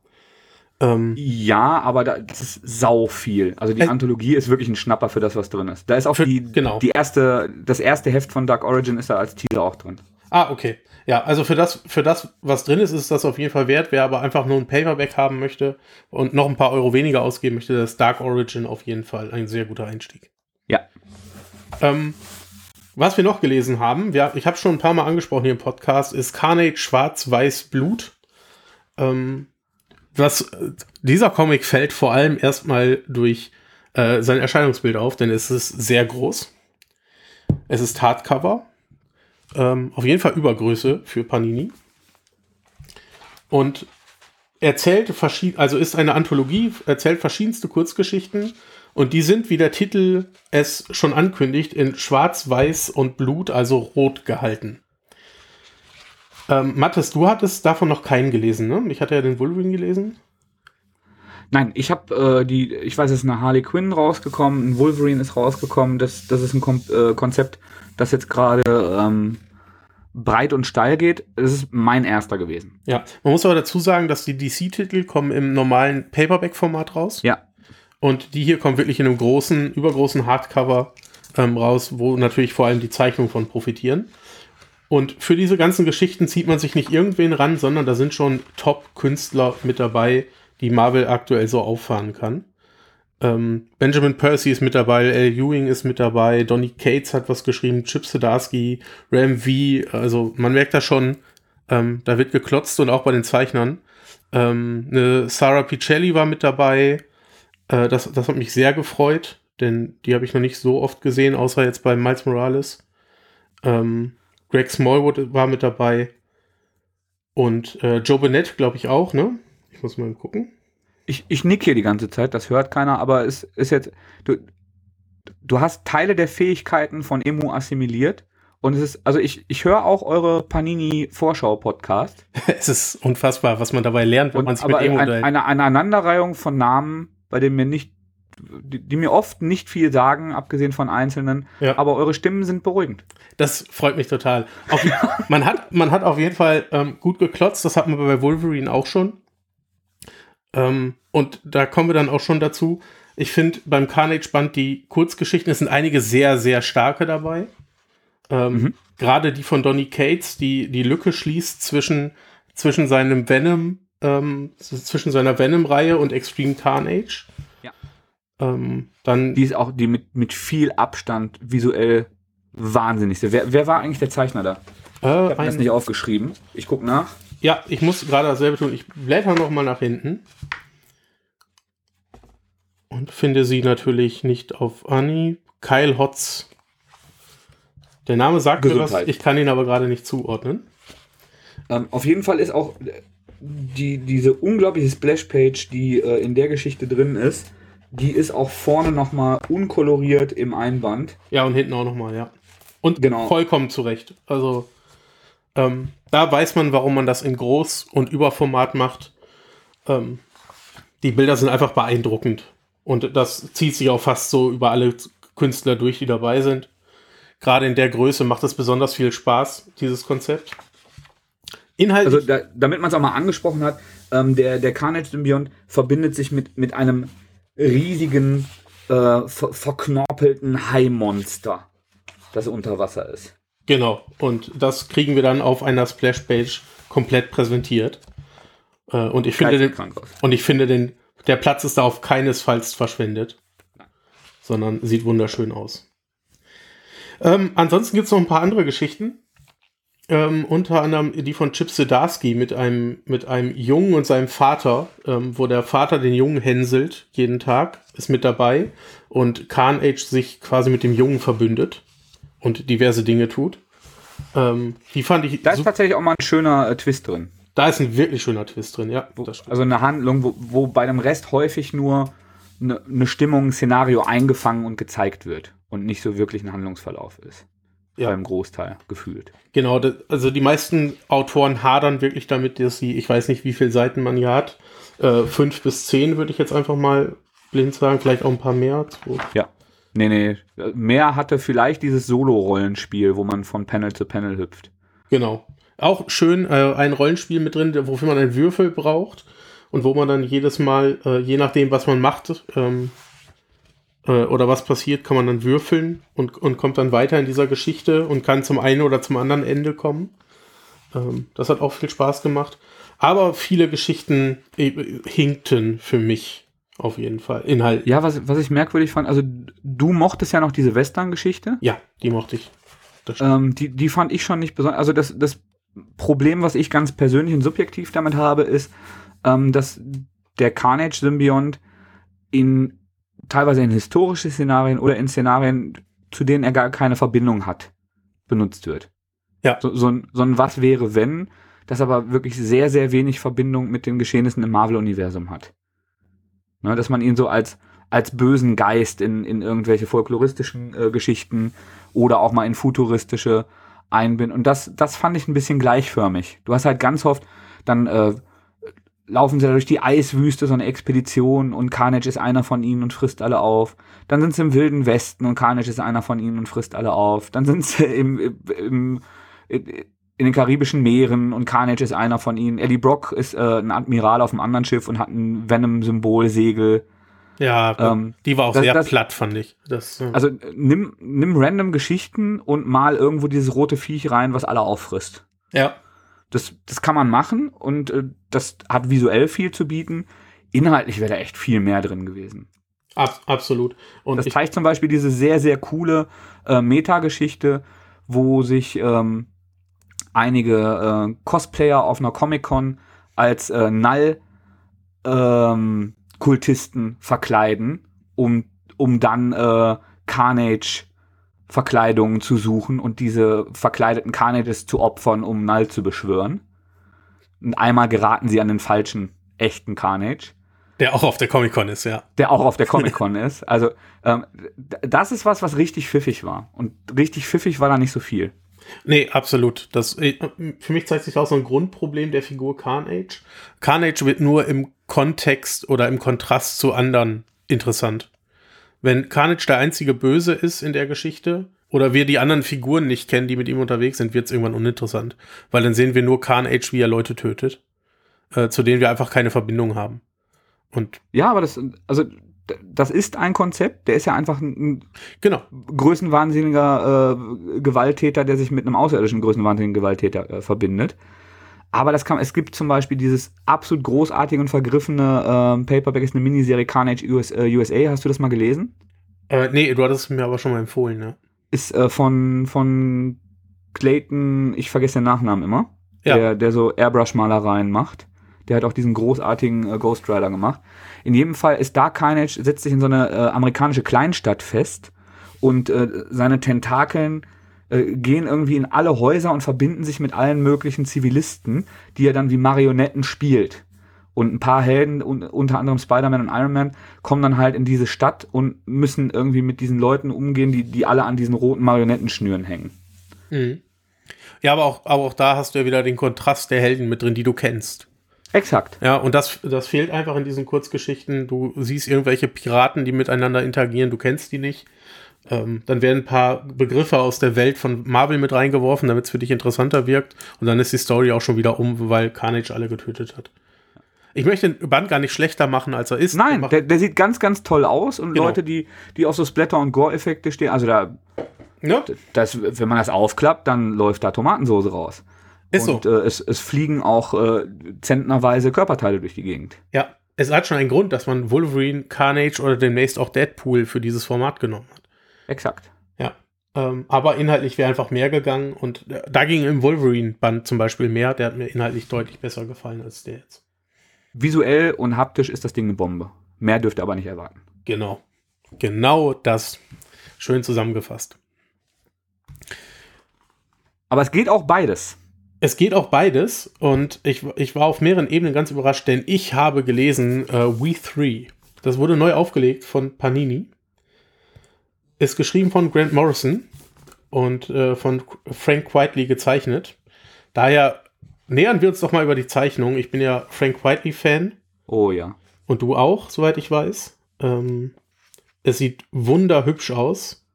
Ähm, ja, aber da, das ist sau viel. Also die äh, Anthologie ist wirklich ein Schnapper für das, was drin ist. Da ist auch für, die, genau. die erste, das erste Heft von Dark Origin ist da als Teaser auch drin. Ah, okay. Ja, also für das, für das, was drin ist, ist das auf jeden Fall wert. Wer aber einfach nur ein Paperback haben möchte und noch ein paar Euro weniger ausgeben möchte, das ist Dark Origin auf jeden Fall ein sehr guter Einstieg. Ja. Ähm, was wir noch gelesen haben, wir, ich habe schon ein paar Mal angesprochen hier im Podcast, ist Carnage Schwarz-Weiß Blut. Ähm, was, dieser Comic fällt vor allem erstmal durch äh, sein Erscheinungsbild auf, denn es ist sehr groß. Es ist Hardcover ähm, auf jeden Fall Übergröße für Panini. Und erzählt verschieden, also ist eine Anthologie, erzählt verschiedenste Kurzgeschichten und die sind, wie der Titel es schon ankündigt, in Schwarz, Weiß und Blut, also rot gehalten. Ähm, Mathis, du hattest davon noch keinen gelesen, ne? Ich hatte ja den Wolverine gelesen. Nein, ich habe äh, die, ich weiß, es ist eine Harley Quinn rausgekommen, ein Wolverine ist rausgekommen. Das, das ist ein Kom äh, Konzept, das jetzt gerade ähm, breit und steil geht. Das ist mein erster gewesen. Ja, man muss aber dazu sagen, dass die DC-Titel kommen im normalen Paperback-Format raus. Ja. Und die hier kommen wirklich in einem großen, übergroßen Hardcover ähm, raus, wo natürlich vor allem die Zeichnungen von profitieren. Und für diese ganzen Geschichten zieht man sich nicht irgendwen ran, sondern da sind schon Top-Künstler mit dabei, die Marvel aktuell so auffahren kann. Ähm, Benjamin Percy ist mit dabei, L. Ewing ist mit dabei, Donny Cates hat was geschrieben, Chip Zdarsky, Ram V, also man merkt da schon, ähm, da wird geklotzt und auch bei den Zeichnern. Ähm, eine Sarah Pichelli war mit dabei, äh, das, das hat mich sehr gefreut, denn die habe ich noch nicht so oft gesehen, außer jetzt bei Miles Morales. Ähm, Greg Smallwood war mit dabei und äh, Joe Bennett, glaube ich, auch, ne? Ich muss mal gucken ich, ich nick hier die ganze Zeit, das hört keiner, aber es ist jetzt, du, du hast Teile der Fähigkeiten von Emu assimiliert. Und es ist, also ich, ich höre auch eure Panini-Vorschau-Podcast. es ist unfassbar, was man dabei lernt, wenn und, man sich mit Emu ein, eine, eine Aneinanderreihung von Namen, bei denen mir nicht, die, die, mir oft nicht viel sagen, abgesehen von einzelnen, ja. aber eure Stimmen sind beruhigend. Das freut mich total. Auf, man, hat, man hat auf jeden Fall ähm, gut geklotzt, das hat man bei Wolverine auch schon. Ähm, und da kommen wir dann auch schon dazu. Ich finde beim Carnage-Band die Kurzgeschichten, es sind einige sehr, sehr starke dabei. Ähm, mhm. Gerade die von Donny Cates, die die Lücke schließt zwischen, zwischen seinem Venom, ähm, zwischen seiner Venom-Reihe und Extreme Carnage. Ja. Ähm, dann die ist auch die mit, mit viel Abstand visuell wahnsinnigste. Wer, wer war eigentlich der Zeichner da? Äh, ich habe das nicht aufgeschrieben. Ich gucke nach. Ja, ich muss gerade dasselbe tun. Ich blätter noch mal nach hinten. Und finde sie natürlich nicht auf Anni. Kyle Hotz. Der Name sagt Gesundheit. mir was, ich kann ihn aber gerade nicht zuordnen. Ähm, auf jeden Fall ist auch die, diese unglaubliche Splash-Page, die äh, in der Geschichte drin ist, die ist auch vorne nochmal unkoloriert im Einband. Ja, und hinten auch nochmal, ja. Und genau. vollkommen zurecht. Also ähm, da weiß man, warum man das in Groß- und Überformat macht. Ähm, die Bilder sind einfach beeindruckend. Und das zieht sich auch fast so über alle Künstler durch, die dabei sind. Gerade in der Größe macht es besonders viel Spaß, dieses Konzept. Inhaltlich. Also, da, damit man es auch mal angesprochen hat, ähm, der, der Carnage-Symbiont verbindet sich mit, mit einem riesigen, äh, ver verknorpelten Hai-Monster, das unter Wasser ist. Genau, und das kriegen wir dann auf einer Splash-Page komplett präsentiert. Äh, und ich finde den, und ich finde den, der Platz ist da auf keinesfalls verschwendet, sondern sieht wunderschön aus. Ähm, ansonsten gibt es noch ein paar andere Geschichten. Ähm, unter anderem die von Chip Zdarsky mit einem, mit einem Jungen und seinem Vater, ähm, wo der Vater den Jungen hänselt jeden Tag, ist mit dabei. und Carnage sich quasi mit dem Jungen verbündet und diverse Dinge tut. Ähm, die fand ich. Da ist tatsächlich auch mal ein schöner äh, Twist drin. Da ist ein wirklich schöner Twist drin, ja. also eine Handlung, wo, wo bei dem Rest häufig nur eine, eine Stimmung, ein Szenario eingefangen und gezeigt wird und nicht so wirklich ein Handlungsverlauf ist. Ja. Beim Großteil gefühlt. Genau, das, also die meisten Autoren hadern wirklich damit, dass sie, ich weiß nicht, wie viele Seiten man hier hat, äh, fünf bis zehn würde ich jetzt einfach mal blind sagen, vielleicht auch ein paar mehr. So. Ja. Nee, nee. Mehr hatte vielleicht dieses Solo-Rollenspiel, wo man von Panel zu Panel hüpft. Genau. Auch schön äh, ein Rollenspiel mit drin, wofür man einen Würfel braucht und wo man dann jedes Mal, äh, je nachdem, was man macht ähm, äh, oder was passiert, kann man dann würfeln und, und kommt dann weiter in dieser Geschichte und kann zum einen oder zum anderen Ende kommen. Ähm, das hat auch viel Spaß gemacht. Aber viele Geschichten äh, hinkten für mich auf jeden Fall. Inhalt. Ja, was, was ich merkwürdig fand, also du mochtest ja noch diese Western-Geschichte. Ja, die mochte ich. Ähm, die, die fand ich schon nicht besonders. Also das, das Problem, was ich ganz persönlich und subjektiv damit habe, ist, ähm, dass der Carnage-Symbiont in teilweise in historische Szenarien oder in Szenarien, zu denen er gar keine Verbindung hat, benutzt wird. Ja. So, so, ein, so ein Was wäre, wenn, das aber wirklich sehr, sehr wenig Verbindung mit den Geschehnissen im Marvel-Universum hat. Ne, dass man ihn so als, als bösen Geist in, in irgendwelche folkloristischen äh, Geschichten oder auch mal in futuristische einbindet. Und das, das fand ich ein bisschen gleichförmig. Du hast halt ganz oft, dann äh, laufen sie durch die Eiswüste, so eine Expedition und Carnage ist einer von ihnen und frisst alle auf. Dann sind sie im Wilden Westen und Carnage ist einer von ihnen und frisst alle auf. Dann sind sie im, im, im in den karibischen Meeren und Carnage ist einer von ihnen. Eddie Brock ist äh, ein Admiral auf einem anderen Schiff und hat ein Venom-Symbol-Segel. Ja, ähm, die war auch das, sehr das, platt, fand ich. Das, ja. Also nimm, nimm random Geschichten und mal irgendwo dieses rote Viech rein, was alle auffrisst. Ja. Das, das kann man machen und äh, das hat visuell viel zu bieten. Inhaltlich wäre da echt viel mehr drin gewesen. Ab, absolut. Und das zeigt zum Beispiel diese sehr, sehr coole äh, Meta-Geschichte, wo sich ähm, einige äh, Cosplayer auf einer Comic-Con als äh, Null ähm, verkleiden, um, um dann äh, Carnage Verkleidungen zu suchen und diese verkleideten Carnages zu opfern, um Null zu beschwören. Und einmal geraten sie an den falschen, echten Carnage. Der auch auf der Comic-Con ist, ja. Der auch auf der Comic-Con ist. Also, ähm, das ist was, was richtig pfiffig war. Und richtig pfiffig war da nicht so viel. Nee, absolut. Das, äh, für mich zeigt sich auch so ein Grundproblem der Figur Carnage. Carnage wird nur im Kontext oder im Kontrast zu anderen interessant. Wenn Carnage der einzige Böse ist in der Geschichte oder wir die anderen Figuren nicht kennen, die mit ihm unterwegs sind, wird es irgendwann uninteressant. Weil dann sehen wir nur Carnage, wie er Leute tötet, äh, zu denen wir einfach keine Verbindung haben. Und ja, aber das, also das ist ein Konzept, der ist ja einfach ein genau. größenwahnsinniger äh, Gewalttäter, der sich mit einem außerirdischen größenwahnsinnigen Gewalttäter äh, verbindet. Aber das kann, es gibt zum Beispiel dieses absolut großartige und vergriffene äh, Paperback, ist eine Miniserie Carnage US, äh, USA. Hast du das mal gelesen? Äh, nee, du hattest es mir aber schon mal empfohlen, ne? Ist äh, von, von Clayton, ich vergesse den Nachnamen immer, ja. der, der so Airbrush-Malereien macht. Der hat auch diesen großartigen äh, Ghost Rider gemacht. In jedem Fall ist Dark Carnage, setzt sich in so eine äh, amerikanische Kleinstadt fest und äh, seine Tentakeln äh, gehen irgendwie in alle Häuser und verbinden sich mit allen möglichen Zivilisten, die er dann wie Marionetten spielt. Und ein paar Helden, unter anderem Spider-Man und Iron Man, kommen dann halt in diese Stadt und müssen irgendwie mit diesen Leuten umgehen, die, die alle an diesen roten Marionettenschnüren hängen. Mhm. Ja, aber auch, aber auch da hast du ja wieder den Kontrast der Helden mit drin, die du kennst. Exakt. Ja, und das, das fehlt einfach in diesen Kurzgeschichten. Du siehst irgendwelche Piraten, die miteinander interagieren, du kennst die nicht. Ähm, dann werden ein paar Begriffe aus der Welt von Marvel mit reingeworfen, damit es für dich interessanter wirkt. Und dann ist die Story auch schon wieder um, weil Carnage alle getötet hat. Ich möchte den Band gar nicht schlechter machen, als er ist. Nein, der, der sieht ganz, ganz toll aus. Und genau. Leute, die, die auf so Splatter- und Gore-Effekte stehen, also da, ja. das, wenn man das aufklappt, dann läuft da Tomatensoße raus. Ist und, so. Äh, es, es fliegen auch äh, zentnerweise Körperteile durch die Gegend. Ja, es hat schon einen Grund, dass man Wolverine, Carnage oder demnächst auch Deadpool für dieses Format genommen hat. Exakt. Ja. Ähm, aber inhaltlich wäre einfach mehr gegangen und äh, da ging im Wolverine-Band zum Beispiel mehr. Der hat mir inhaltlich deutlich besser gefallen als der jetzt. Visuell und haptisch ist das Ding eine Bombe. Mehr dürft ihr aber nicht erwarten. Genau. Genau das. Schön zusammengefasst. Aber es geht auch beides. Es geht auch beides und ich, ich war auf mehreren Ebenen ganz überrascht, denn ich habe gelesen äh, We Three. Das wurde neu aufgelegt von Panini. Ist geschrieben von Grant Morrison und äh, von Frank Whiteley gezeichnet. Daher nähern wir uns doch mal über die Zeichnung. Ich bin ja Frank Whiteley-Fan. Oh ja. Und du auch, soweit ich weiß. Ähm, es sieht wunderhübsch aus.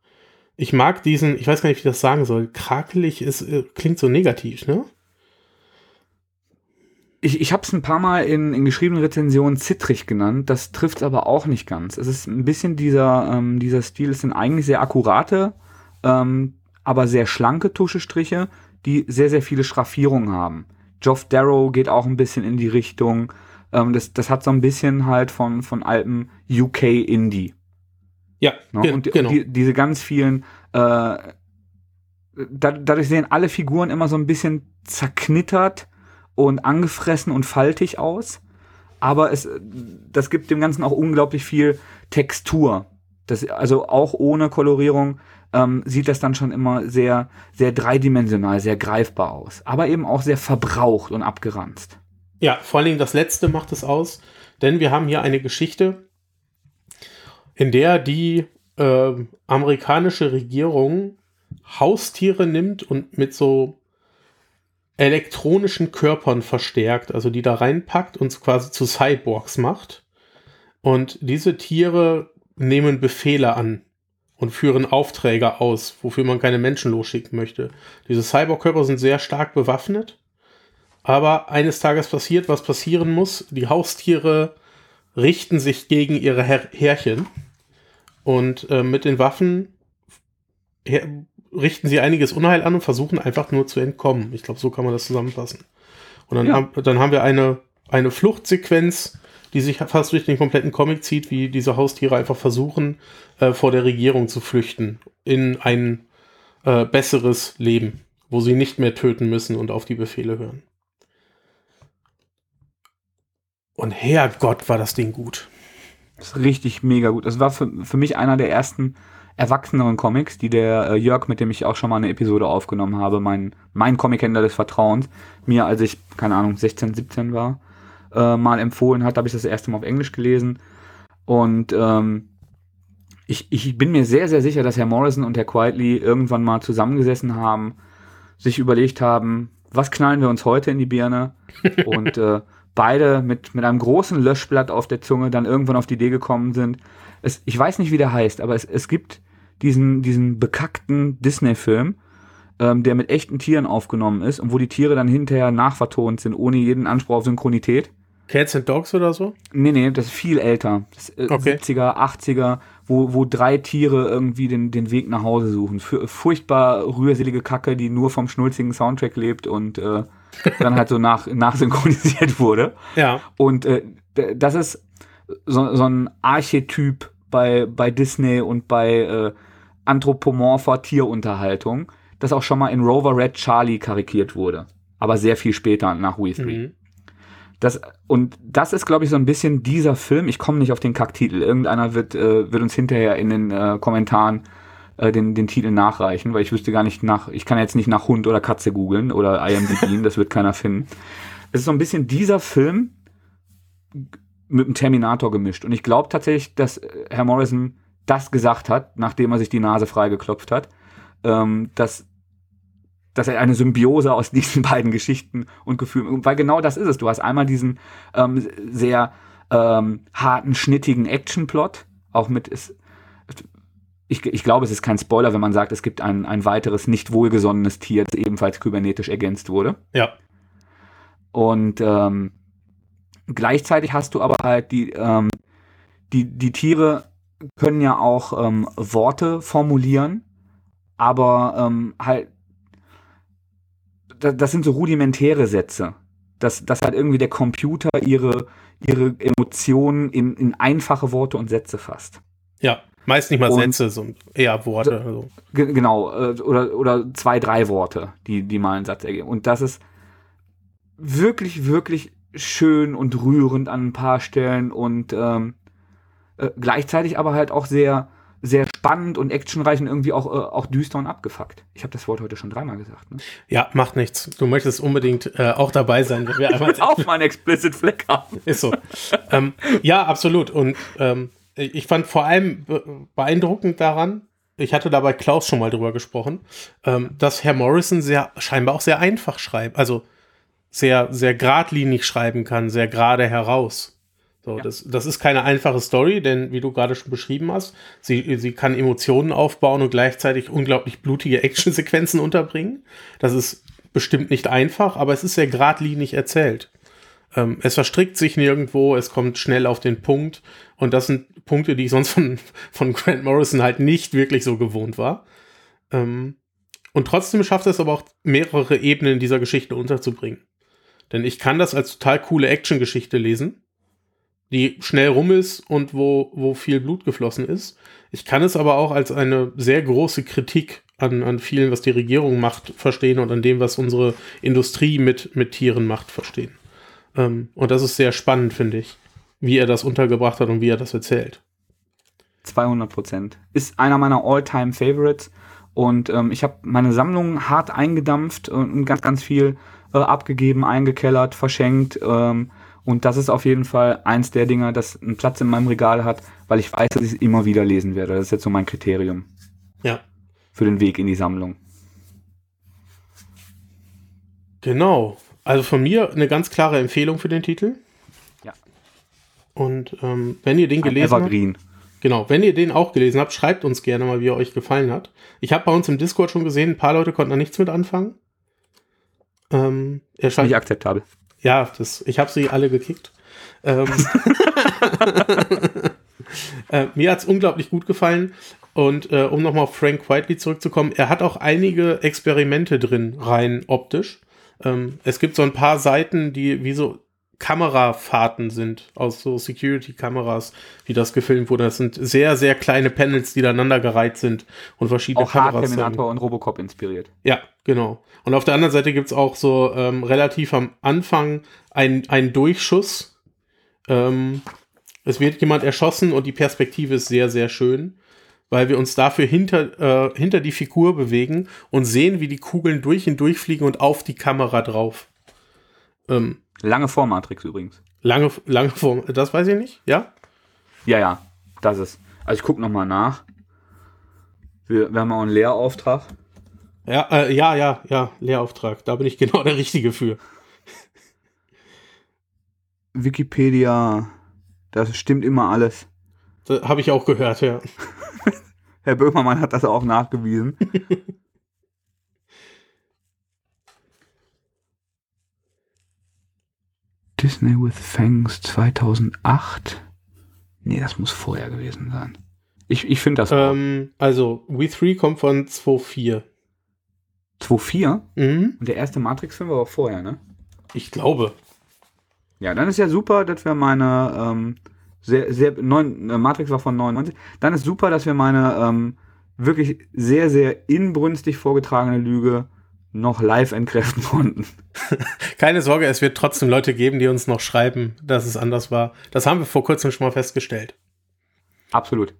Ich mag diesen, ich weiß gar nicht, wie ich das sagen soll. Krakelig ist, äh, klingt so negativ, ne? Ich, ich habe es ein paar Mal in, in geschriebenen Rezensionen zittrig genannt. Das trifft aber auch nicht ganz. Es ist ein bisschen dieser, ähm, dieser Stil. Es sind eigentlich sehr akkurate, ähm, aber sehr schlanke Tuschestriche, die sehr, sehr viele Schraffierungen haben. Geoff Darrow geht auch ein bisschen in die Richtung. Ähm, das, das hat so ein bisschen halt von, von altem UK-Indie. Ja, Ne? Und die, genau. die, diese ganz vielen, äh, da, dadurch sehen alle Figuren immer so ein bisschen zerknittert und angefressen und faltig aus. Aber es, das gibt dem Ganzen auch unglaublich viel Textur. Das, also auch ohne Kolorierung ähm, sieht das dann schon immer sehr, sehr dreidimensional, sehr greifbar aus. Aber eben auch sehr verbraucht und abgeranzt. Ja, vor allen Dingen das letzte macht es aus, denn wir haben hier eine Geschichte, in der die äh, amerikanische Regierung Haustiere nimmt und mit so elektronischen Körpern verstärkt, also die da reinpackt und quasi zu Cyborgs macht. Und diese Tiere nehmen Befehle an und führen Aufträge aus, wofür man keine Menschen losschicken möchte. Diese Cyborg-Körper sind sehr stark bewaffnet, aber eines Tages passiert, was passieren muss. Die Haustiere richten sich gegen ihre Her Herrchen und äh, mit den Waffen richten sie einiges Unheil an und versuchen einfach nur zu entkommen. Ich glaube, so kann man das zusammenfassen. Und dann, Ja. haben, dann haben wir eine, eine Fluchtsequenz, die sich fast durch den kompletten Comic zieht, wie diese Haustiere einfach versuchen, äh, vor der Regierung zu flüchten in ein äh, besseres Leben, wo sie nicht mehr töten müssen und auf die Befehle hören. Und Herrgott, war das Ding gut. Das ist richtig mega gut. Das war für, für mich einer der ersten erwachseneren Comics, die der äh, Jörg, mit dem ich auch schon mal eine Episode aufgenommen habe, mein, mein Comic-Händler des Vertrauens, mir, als ich, keine Ahnung, 16, 17 war, äh, mal empfohlen hat, habe ich das erste Mal auf Englisch gelesen. Und ähm, ich, ich bin mir sehr, sehr sicher, dass Herr Morrison und Herr Quietly irgendwann mal zusammengesessen haben, sich überlegt haben, was knallen wir uns heute in die Birne? und äh, beide mit, mit einem großen Löschblatt auf der Zunge dann irgendwann auf die Idee gekommen sind. Es, ich weiß nicht, wie der heißt, aber es, es gibt diesen, diesen bekackten Disney-Film, ähm, der mit echten Tieren aufgenommen ist und wo die Tiere dann hinterher nachvertont sind, ohne jeden Anspruch auf Synchronität. Cats and Dogs oder so? Nee, nee, das ist viel älter. Das ist, äh, Okay. 70er, 80er, wo, wo drei Tiere irgendwie den, den Weg nach Hause suchen. Für, furchtbar rührselige Kacke, die nur vom schnulzigen Soundtrack lebt und äh, dann halt so nach, nachsynchronisiert wurde. Ja. Und äh, das ist so, so ein Archetyp bei, bei Disney und bei äh, anthropomorpher Tierunterhaltung, das auch schon mal in Rover Red Charlie karikiert wurde. Aber sehr viel später nach We Three. Mhm. Das, und das ist, glaube ich, so ein bisschen dieser Film. Ich komme nicht auf den Kacktitel. Irgendeiner wird, äh, wird uns hinterher in den äh, Kommentaren äh, den, den Titel nachreichen, weil ich wüsste gar nicht nach, ich kann jetzt nicht nach Hund oder Katze googeln oder IMDb, das wird keiner finden. Es ist so ein bisschen dieser Film mit dem Terminator gemischt. Und ich glaube tatsächlich, dass äh, Herr Morrison das gesagt hat, nachdem er sich die Nase freigeklopft hat, ähm, dass dass er eine Symbiose aus diesen beiden Geschichten und Gefühlen, weil genau das ist es. Du hast einmal diesen ähm, sehr ähm, harten, schnittigen Actionplot, auch mit, es, ich, ich glaube, es ist kein Spoiler, wenn man sagt, es gibt ein, ein weiteres nicht wohlgesonnenes Tier, das ebenfalls kybernetisch ergänzt wurde. Ja. Und ähm, gleichzeitig hast du aber halt die, ähm, die, die Tiere können ja auch ähm, Worte formulieren, aber ähm, halt, das, das sind so rudimentäre Sätze. Dass, dass halt irgendwie der Computer ihre, ihre Emotionen in, in einfache Worte und Sätze fasst. Ja. Meist nicht mal Und- Sätze, sondern eher Worte. Also. Ge- Genau, äh, oder, oder zwei, drei Worte, die, die mal einen Satz ergeben. Und das ist wirklich, wirklich schön und rührend an ein paar Stellen und ähm, äh, gleichzeitig aber halt auch sehr, sehr spannend und actionreich und irgendwie auch, äh, auch düster und abgefuckt. Ich habe das Wort heute schon dreimal gesagt. Ne? Ja, macht nichts. Du möchtest unbedingt äh, auch dabei sein, wenn wir einmal auch mal einen Explicit Fleck haben. Ist so. ähm, ja, absolut. Und ähm, ich fand vor allem beeindruckend daran, ich hatte da bei Klaus schon mal drüber gesprochen, ähm, dass Herr Morrison sehr scheinbar auch sehr einfach schreibt, also sehr, sehr geradlinig schreiben kann, sehr gerade heraus. So, ja. das, das ist keine einfache Story, denn wie du gerade schon beschrieben hast, sie, sie kann Emotionen aufbauen und gleichzeitig unglaublich blutige Actionsequenzen unterbringen. Das ist bestimmt nicht einfach, aber es ist sehr geradlinig erzählt. Ähm, es verstrickt sich nirgendwo, es kommt schnell auf den Punkt und das sind Punkte, die ich sonst von, von Grant Morrison halt nicht wirklich so gewohnt war. Ähm, und trotzdem schafft es aber auch mehrere Ebenen dieser Geschichte unterzubringen. Denn ich kann das als total coole Action-Geschichte lesen, die schnell rum ist und wo, wo viel Blut geflossen ist. Ich kann es aber auch als eine sehr große Kritik an, an vielen, was die Regierung macht, verstehen und an dem, was unsere Industrie mit, mit Tieren macht, verstehen. Ähm, und das ist sehr spannend, finde ich, wie er das untergebracht hat und wie er das erzählt. 200 Prozent. Ist einer meiner All-Time-Favorites. Und ähm, ich habe meine Sammlung hart eingedampft und ganz, ganz viel äh, abgegeben, eingekellert, verschenkt. Ähm, und das ist auf jeden Fall eins der Dinger, das einen Platz in meinem Regal hat, weil ich weiß, dass ich es immer wieder lesen werde. Das ist jetzt so mein Kriterium. Ja. Für den Weg in die Sammlung. Genau. Also von mir eine ganz klare Empfehlung für den Titel. Ja. Und ähm, wenn ihr den Ein gelesen Evergreen. habt. Genau, wenn ihr den auch gelesen habt, schreibt uns gerne mal, wie er euch gefallen hat. Ich habe bei uns im Discord schon gesehen, ein paar Leute konnten da nichts mit anfangen. Ähm, er scheint, Nicht akzeptabel. Ja, das, ich habe sie alle gekickt. Ähm, äh, mir hat es unglaublich gut gefallen. Und äh, um nochmal auf Frank Whiteley zurückzukommen, er hat auch einige Experimente drin, rein optisch. Ähm, es gibt so ein paar Seiten, die wie so Kamerafahrten sind, aus so Security-Kameras, wie das gefilmt wurde. Das sind sehr, sehr kleine Panels, die da gereiht sind und verschiedene auch Kameras. Auch Terminator und Robocop inspiriert. Ja, genau. Und auf der anderen Seite gibt es auch so ähm, relativ am Anfang einen Durchschuss. Ähm, es wird jemand erschossen und die Perspektive ist sehr, sehr schön weil wir uns dafür hinter, äh, hinter die Figur bewegen und sehen, wie die Kugeln durch und durch fliegen und auf die Kamera drauf. Ähm, lange vor Matrix übrigens. Lange, lange vor, das weiß ich nicht, ja? Ja, ja, das ist. Also ich gucke nochmal nach. Wir, wir haben auch einen Lehrauftrag. Ja, äh, ja, ja, ja, Lehrauftrag. Da bin ich genau der Richtige für. Wikipedia, das stimmt immer alles. Habe ich auch gehört, ja. Herr Böhmermann hat das auch nachgewiesen. Disney with Fangs 2008? Nee, das muss vorher gewesen sein. Ich, ich finde das ähm, Also, We 3 kommt von 2.4. 2.4? Mhm. Und der erste Matrix-Film war aber vorher, ne? Ich glaube. Ja, dann ist ja super, dass wir meine ähm, sehr, sehr, neun, äh, Matrix war von 99. Dann ist super, dass wir meine ähm, wirklich sehr, sehr inbrünstig vorgetragene Lüge noch live entkräften konnten. Keine Sorge, es wird trotzdem Leute geben, die uns noch schreiben, dass es anders war. Das haben wir vor kurzem schon mal festgestellt. Absolut.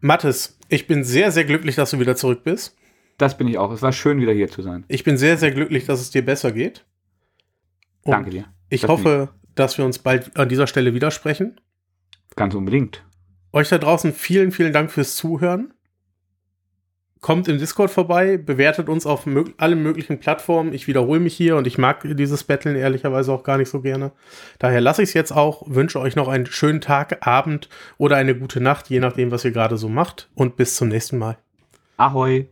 Mathis, ich bin sehr, sehr glücklich, dass du wieder zurück bist. Das bin ich auch. Es war schön, wieder hier zu sein. Ich bin sehr, sehr glücklich, dass es dir besser geht. Und Danke dir. Ich das hoffe, dass wir uns bald an dieser Stelle widersprechen. Ganz unbedingt. Euch da draußen vielen, vielen Dank fürs Zuhören. Kommt im Discord vorbei, bewertet uns auf mög allen möglichen Plattformen. Ich wiederhole mich hier und ich mag dieses Battlen ehrlicherweise auch gar nicht so gerne. Daher lasse ich es jetzt auch, wünsche euch noch einen schönen Tag, Abend oder eine gute Nacht, je nachdem, was ihr gerade so macht. Und bis zum nächsten Mal. Ahoi.